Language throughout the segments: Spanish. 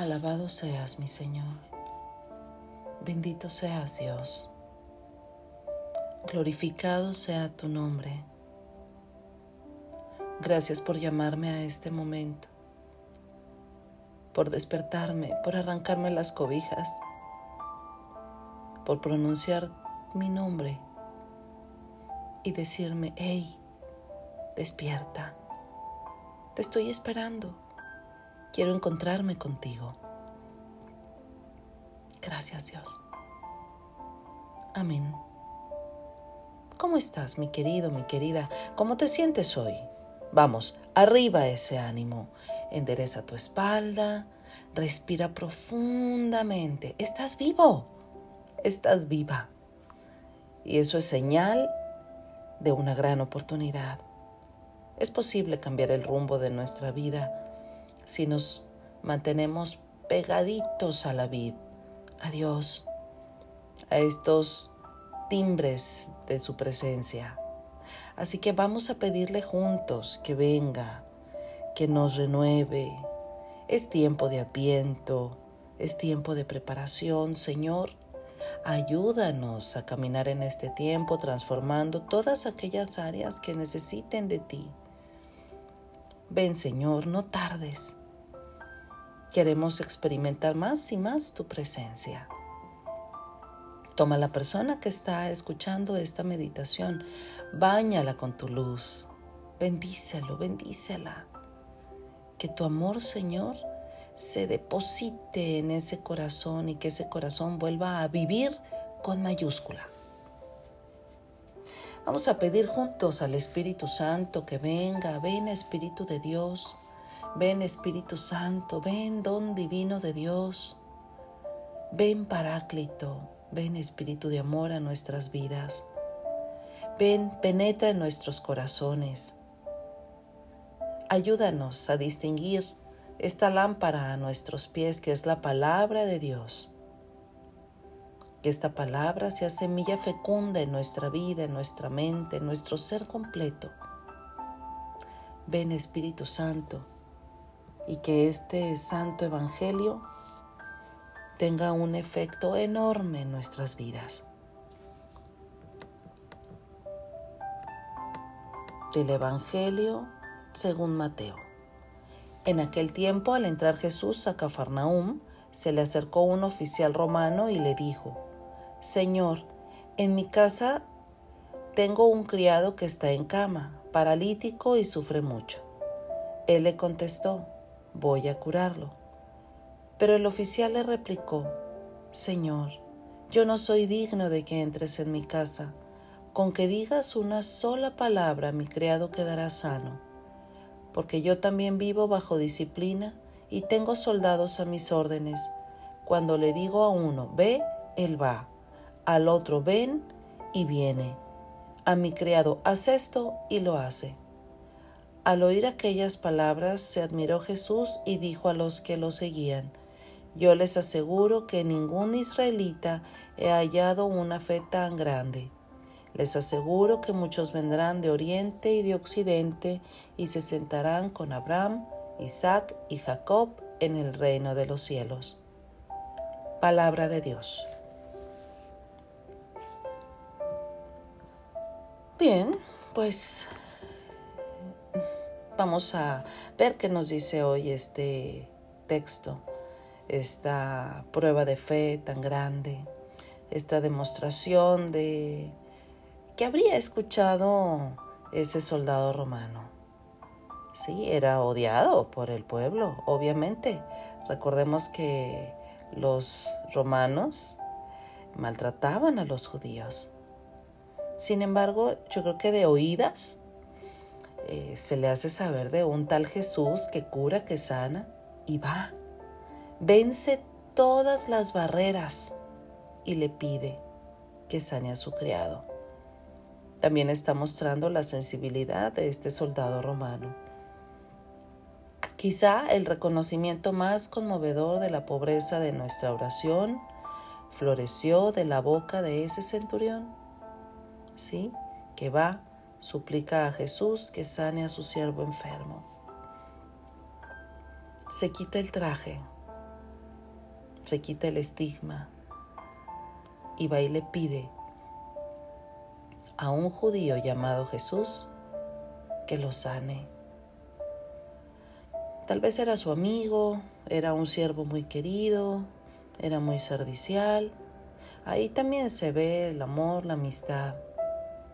Alabado seas, mi Señor. Bendito seas, Dios. Glorificado sea tu nombre. Gracias por llamarme a este momento, por despertarme, por arrancarme las cobijas, por pronunciar mi nombre y decirme, hey, despierta, te estoy esperando, quiero encontrarme contigo. Gracias Dios. Amén. ¿Cómo estás, mi querido, mi querida? ¿Cómo te sientes hoy? Vamos, arriba ese ánimo. Endereza tu espalda, respira profundamente. Estás vivo, estás viva. Y eso es señal de una gran oportunidad. Es posible cambiar el rumbo de nuestra vida si nos mantenemos pegaditos a la vid, a Dios, a estos timbres de su presencia. Así que vamos a pedirle juntos que venga, que nos renueve. Es tiempo de adviento, es tiempo de preparación, Señor. Ayúdanos a caminar en este tiempo transformando todas aquellas áreas que necesiten de ti. Ven, Señor, no tardes. Queremos experimentar más y más tu presencia. Toma la persona que está escuchando esta meditación, báñala con tu luz, bendícelo, bendícela. Que tu amor, Señor, se deposite en ese corazón y que ese corazón vuelva a vivir con mayúscula. Vamos a pedir juntos al Espíritu Santo que venga, ven Espíritu de Dios, ven Espíritu Santo, ven don divino de Dios, ven Paráclito, Ven Espíritu de amor a nuestras vidas. Ven, penetra en nuestros corazones. Ayúdanos a distinguir esta lámpara a nuestros pies que es la palabra de Dios. Que esta palabra sea semilla fecunda en nuestra vida, en nuestra mente, en nuestro ser completo. Ven Espíritu Santo y que este santo evangelio tenga un efecto enorme en nuestras vidas. Del Evangelio según Mateo. En aquel tiempo, al entrar Jesús a Cafarnaúm, se le acercó un oficial romano y le dijo, Señor, en mi casa tengo un criado que está en cama, paralítico y sufre mucho. Él le contestó, voy a curarlo. Pero el oficial le replicó, Señor, yo no soy digno de que entres en mi casa. Con que digas una sola palabra mi criado quedará sano, porque yo también vivo bajo disciplina y tengo soldados a mis órdenes. Cuando le digo a uno, ve, él va, al otro, ven, y viene. A mi criado, haz esto, y lo hace. Al oír aquellas palabras se admiró Jesús y dijo a los que lo seguían, yo les aseguro que ningún israelita he hallado una fe tan grande. Les aseguro que muchos vendrán de oriente y de occidente y se sentarán con Abraham, Isaac y Jacob en el reino de los cielos. Palabra de Dios. Bien, pues vamos a ver qué nos dice hoy este texto esta prueba de fe tan grande, esta demostración de que habría escuchado ese soldado romano. Sí, era odiado por el pueblo, obviamente. Recordemos que los romanos maltrataban a los judíos. Sin embargo, yo creo que de oídas eh, se le hace saber de un tal Jesús que cura, que sana y va vence todas las barreras y le pide que sane a su criado. También está mostrando la sensibilidad de este soldado romano. Quizá el reconocimiento más conmovedor de la pobreza de nuestra oración floreció de la boca de ese centurión. Sí, que va, suplica a Jesús que sane a su siervo enfermo. Se quita el traje, se quita el estigma y va y le pide a un judío llamado Jesús que lo sane. Tal vez era su amigo, era un siervo muy querido, era muy servicial. Ahí también se ve el amor, la amistad,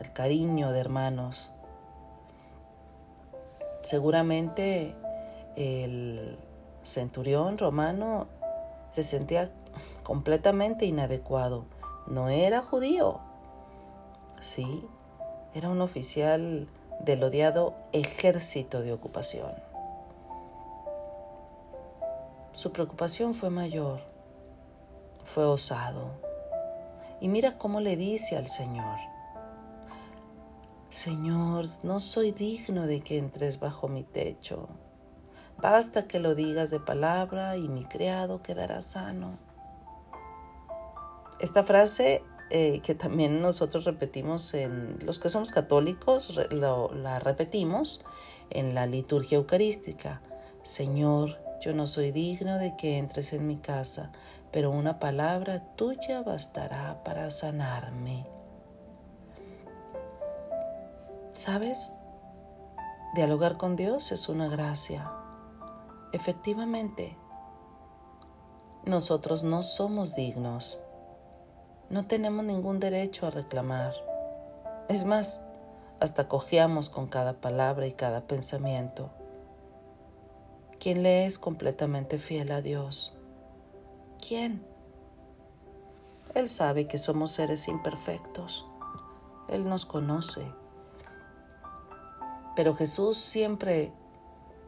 el cariño de hermanos. Seguramente el centurión romano se sentía completamente inadecuado. No era judío. Sí, era un oficial del odiado ejército de ocupación. Su preocupación fue mayor, fue osado. Y mira cómo le dice al Señor, Señor, no soy digno de que entres bajo mi techo. Basta que lo digas de palabra y mi criado quedará sano. Esta frase eh, que también nosotros repetimos en los que somos católicos, la repetimos en la liturgia eucarística. Señor, yo no soy digno de que entres en mi casa, pero una palabra tuya bastará para sanarme. ¿Sabes? Dialogar con Dios es una gracia. Efectivamente, nosotros no somos dignos. No tenemos ningún derecho a reclamar. Es más, hasta cojeamos con cada palabra y cada pensamiento. ¿Quién le es completamente fiel a Dios? ¿Quién? Él sabe que somos seres imperfectos. Él nos conoce. Pero Jesús siempre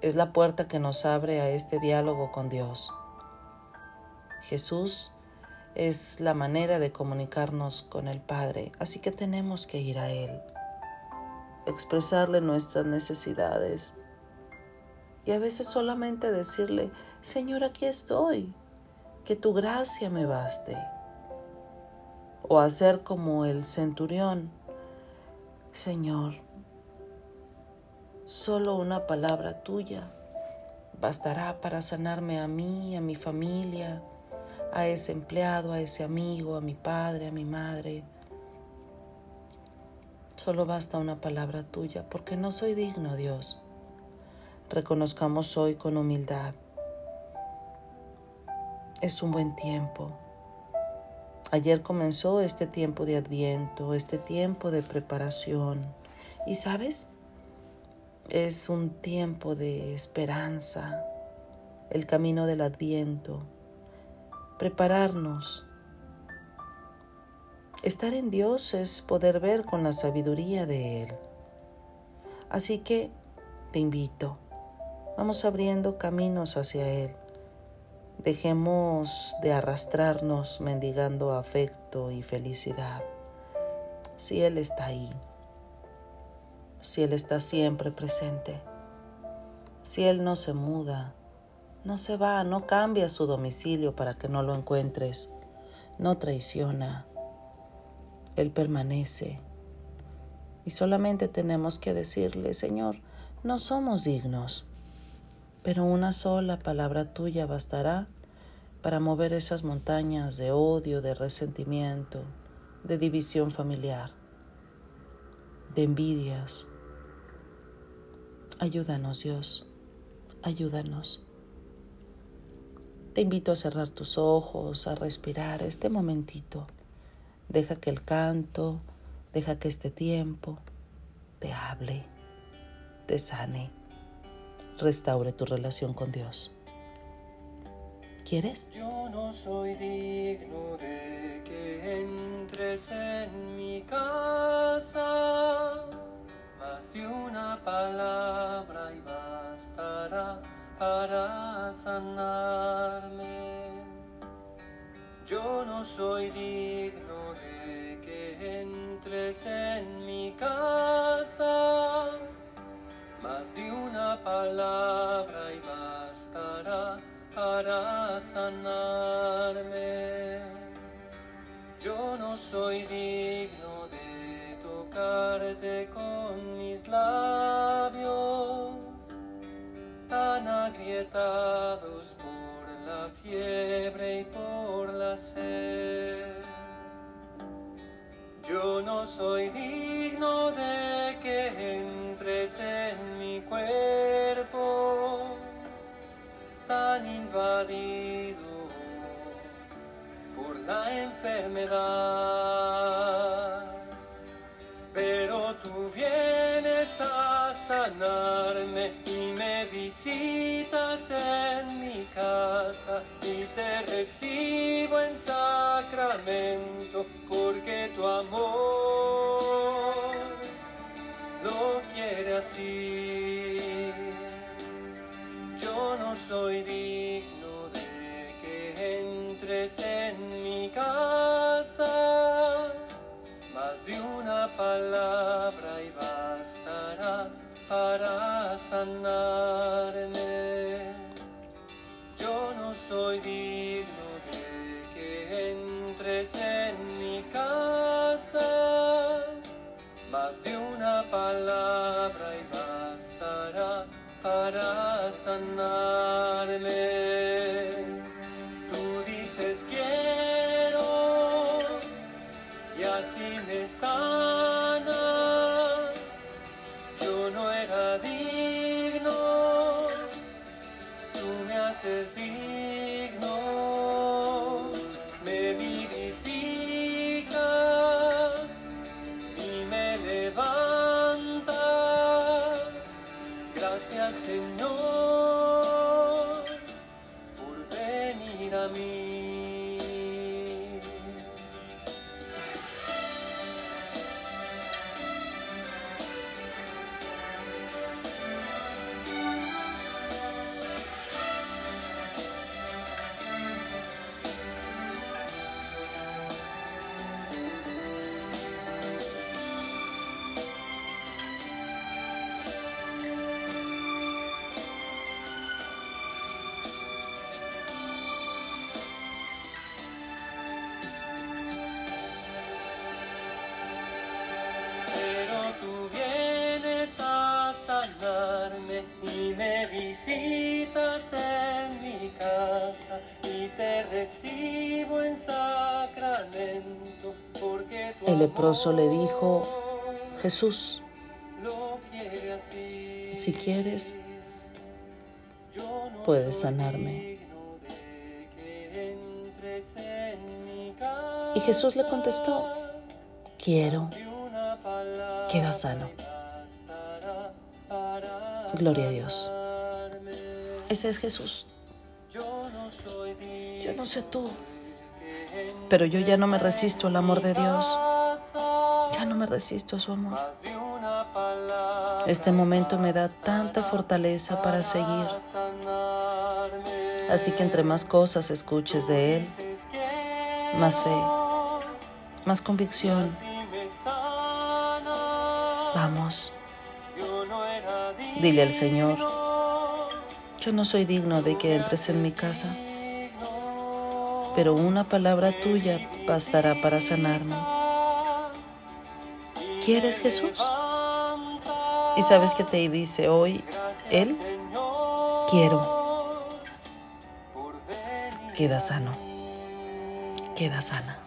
es la puerta que nos abre a este diálogo con Dios. Jesús es la manera de comunicarnos con el Padre, así que tenemos que ir a Él, expresarle nuestras necesidades y a veces solamente decirle, Señor, aquí estoy, que tu gracia me baste. O hacer como el centurión, Señor, Solo una palabra tuya bastará para sanarme a mí, a mi familia, a ese empleado, a ese amigo, a mi padre, a mi madre. Solo basta una palabra tuya, porque no soy digno, Dios. Reconozcamos hoy con humildad. Es un buen tiempo. Ayer comenzó este tiempo de adviento, este tiempo de preparación. ¿Y sabes? Es un tiempo de esperanza, el camino del adviento, prepararnos. Estar en Dios es poder ver con la sabiduría de Él. Así que te invito, vamos abriendo caminos hacia Él. Dejemos de arrastrarnos mendigando afecto y felicidad. Si Él está ahí si Él está siempre presente. Si Él no se muda, no se va, no cambia su domicilio para que no lo encuentres, no traiciona, Él permanece. Y solamente tenemos que decirle, Señor, no somos dignos, pero una sola palabra tuya bastará para mover esas montañas de odio, de resentimiento, de división familiar, de envidias, Ayúdanos Dios, ayúdanos. Te invito a cerrar tus ojos, a respirar este momentito. Deja que el canto, deja que este tiempo te hable, te sane, restaure tu relación con Dios. ¿Quieres? Yo no soy digno para sanarme. Yo no soy digno de tocarte con labios tan agrietados por la fiebre y por la sed. Yo no soy digno de que entres en enfermedad. Pero tú vienes a sanarme y me visitas en mi casa y te recibo en sacramento porque tu amor lo quiere así. Yo no soy digno más de una palabra y bastará para sanarme. Visitas en mi casa y te recibo en sacramento porque tu El leproso le dijo, Jesús, lo quiere así. si quieres, no puedes sanarme. Y Jesús le contestó, quiero, queda sano. Gloria a Dios. Ese es Jesús. Yo no sé tú, pero yo ya no me resisto al amor de Dios. Ya no me resisto a su amor. Este momento me da tanta fortaleza para seguir. Así que entre más cosas escuches de Él, más fe, más convicción. Vamos, dile al Señor, yo no soy digno de que entres en mi casa, pero una palabra tuya bastará para sanarme. ¿Quieres Jesús? ¿Y sabes qué te dice hoy Él? Quiero. Queda sano. Queda sana.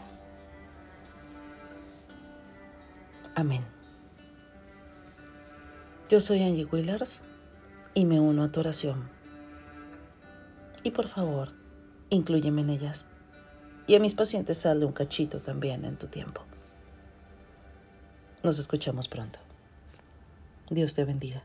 Amén. Yo soy Angie Willers y me uno a tu oración. Y por favor, inclúyeme en ellas. Y a mis pacientes sale un cachito también en tu tiempo. Nos escuchamos pronto. Dios te bendiga.